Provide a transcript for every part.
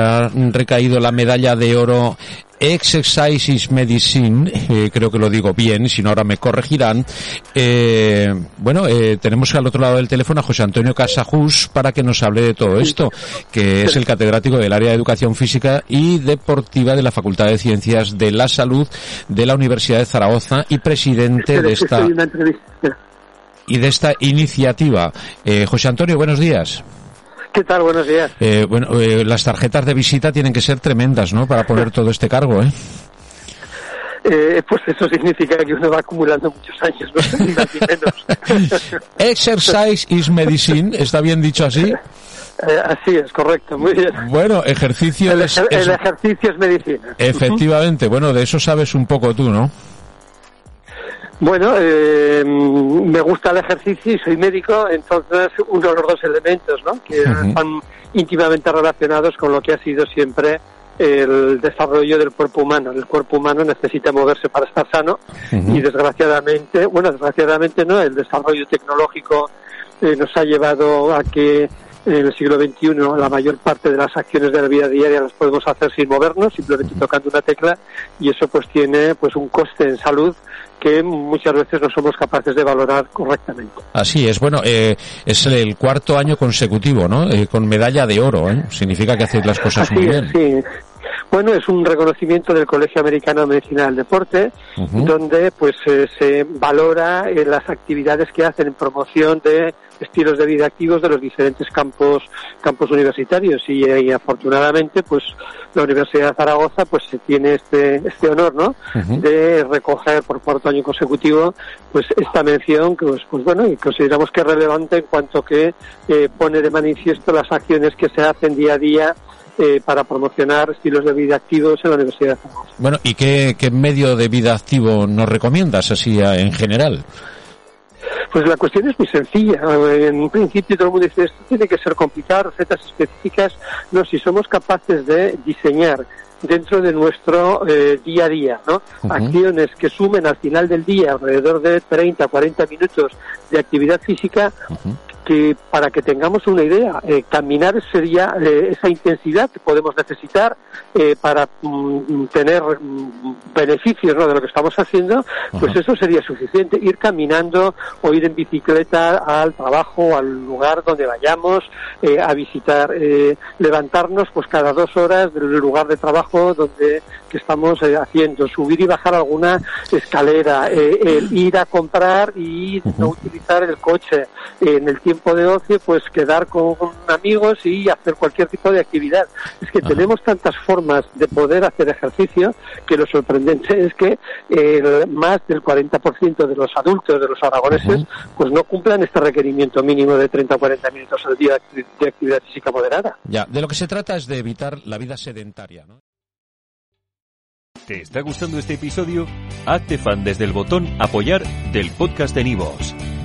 Ha recaído la medalla de oro Exercises Medicine, eh, creo que lo digo bien, si no ahora me corregirán. Eh, bueno, eh, tenemos al otro lado del teléfono a José Antonio Casajus para que nos hable de todo esto, que es el catedrático del área de Educación Física y Deportiva de la Facultad de Ciencias de la Salud de la Universidad de Zaragoza y presidente de esta y de esta iniciativa. Eh, José Antonio, buenos días. ¿Qué tal? Buenos días. Eh, bueno, eh, las tarjetas de visita tienen que ser tremendas, ¿no? Para poner todo este cargo, ¿eh? Eh, pues eso significa que uno va acumulando muchos años, no ni más ni menos. Exercise is medicine, ¿está bien dicho así? Eh, así es, correcto, muy bien. Bueno, ejercicio El, es, el ejercicio es medicina. Efectivamente, bueno, de eso sabes un poco tú, ¿no? Bueno, eh, me gusta el ejercicio y soy médico, entonces uno de los dos elementos, ¿no? Que están íntimamente relacionados con lo que ha sido siempre el desarrollo del cuerpo humano. El cuerpo humano necesita moverse para estar sano y desgraciadamente, bueno, desgraciadamente no, el desarrollo tecnológico eh, nos ha llevado a que en el siglo XXI la mayor parte de las acciones de la vida diaria las podemos hacer sin movernos, simplemente tocando una tecla y eso pues tiene pues un coste en salud que muchas veces no somos capaces de valorar correctamente. Así es, bueno, eh, es el cuarto año consecutivo, ¿no? Eh, con medalla de oro, ¿eh? Significa que hacéis las cosas Así muy es, bien. sí. Bueno, es un reconocimiento del Colegio Americano de Medicina del Deporte, donde pues eh, se valora eh, las actividades que hacen en promoción de estilos de vida activos de los diferentes campos campos universitarios. Y, eh, y afortunadamente pues la Universidad de Zaragoza pues se tiene este este honor no de recoger por cuarto año consecutivo pues esta mención que pues, pues bueno y consideramos que es relevante en cuanto que eh, pone de manifiesto las acciones que se hacen día a día eh, para promocionar estilos de vida activos en la Universidad de Zaragoza. Bueno, ¿y qué, qué medio de vida activo nos recomiendas así en general? Pues la cuestión es muy sencilla. En un principio todo el mundo dice, esto tiene que ser complicado, recetas específicas. No, si somos capaces de diseñar dentro de nuestro eh, día a día. Acciones que sumen al final del día alrededor de 30, 40 minutos de actividad física. Que para que tengamos una idea, eh, caminar sería eh, esa intensidad que podemos necesitar eh, para mm, tener mm, beneficios ¿no? de lo que estamos haciendo, pues Ajá. eso sería suficiente. Ir caminando o ir en bicicleta al trabajo, al lugar donde vayamos, eh, a visitar, eh, levantarnos pues cada dos horas del lugar de trabajo donde que estamos haciendo, subir y bajar alguna escalera, el ir a comprar y no utilizar el coche. en el tiempo de ocio, pues quedar con amigos y hacer cualquier tipo de actividad. Es que tenemos tantas formas de poder hacer ejercicio que lo sorprendente es que el más del 40% de los adultos, de los aragoneses, pues no cumplan este requerimiento mínimo de 30 o 40 minutos al día de actividad física moderada. Ya, de lo que se trata es de evitar la vida sedentaria, ¿no? ¿Te está gustando este episodio? Hazte fan desde el botón Apoyar del podcast de Nivos.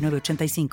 906985.